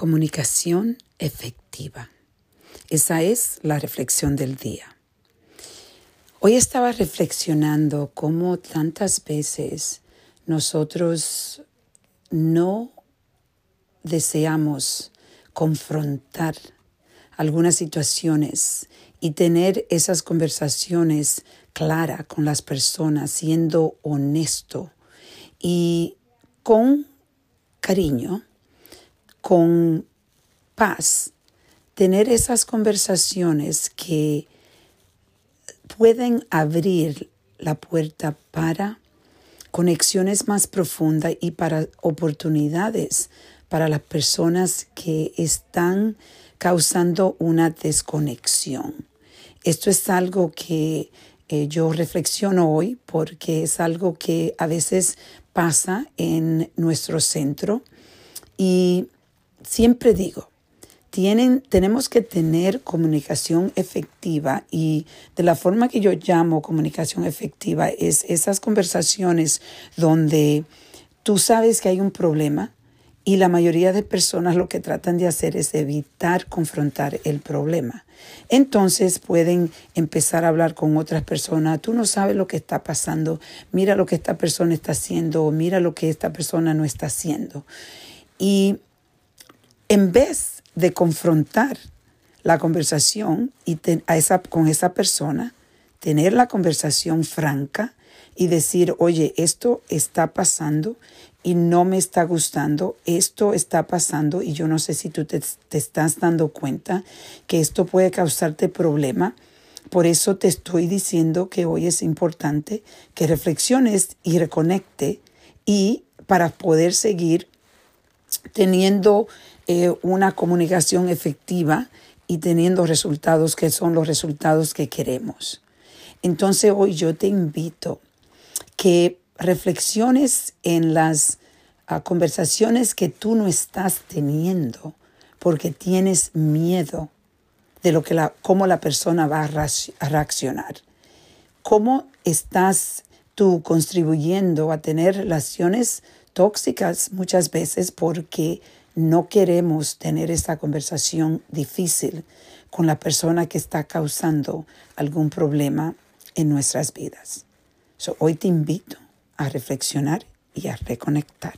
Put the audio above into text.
Comunicación efectiva. Esa es la reflexión del día. Hoy estaba reflexionando cómo tantas veces nosotros no deseamos confrontar algunas situaciones y tener esas conversaciones claras con las personas, siendo honesto y con cariño con paz, tener esas conversaciones que pueden abrir la puerta para conexiones más profundas y para oportunidades para las personas que están causando una desconexión. Esto es algo que eh, yo reflexiono hoy porque es algo que a veces pasa en nuestro centro y siempre digo, tienen, tenemos que tener comunicación efectiva y de la forma que yo llamo comunicación efectiva es esas conversaciones donde tú sabes que hay un problema y la mayoría de personas lo que tratan de hacer es evitar confrontar el problema. Entonces pueden empezar a hablar con otras personas. Tú no sabes lo que está pasando. Mira lo que esta persona está haciendo o mira lo que esta persona no está haciendo. Y en vez de confrontar la conversación y a esa, con esa persona, tener la conversación franca y decir, oye, esto está pasando y no me está gustando, esto está pasando y yo no sé si tú te, te estás dando cuenta que esto puede causarte problema. Por eso te estoy diciendo que hoy es importante que reflexiones y reconecte y para poder seguir teniendo eh, una comunicación efectiva y teniendo resultados que son los resultados que queremos. Entonces hoy yo te invito que reflexiones en las ah, conversaciones que tú no estás teniendo porque tienes miedo de lo que la, cómo la persona va a reaccionar. ¿Cómo estás tú contribuyendo a tener relaciones tóxicas muchas veces porque no queremos tener esa conversación difícil con la persona que está causando algún problema en nuestras vidas. hoy te invito a reflexionar y a reconectar.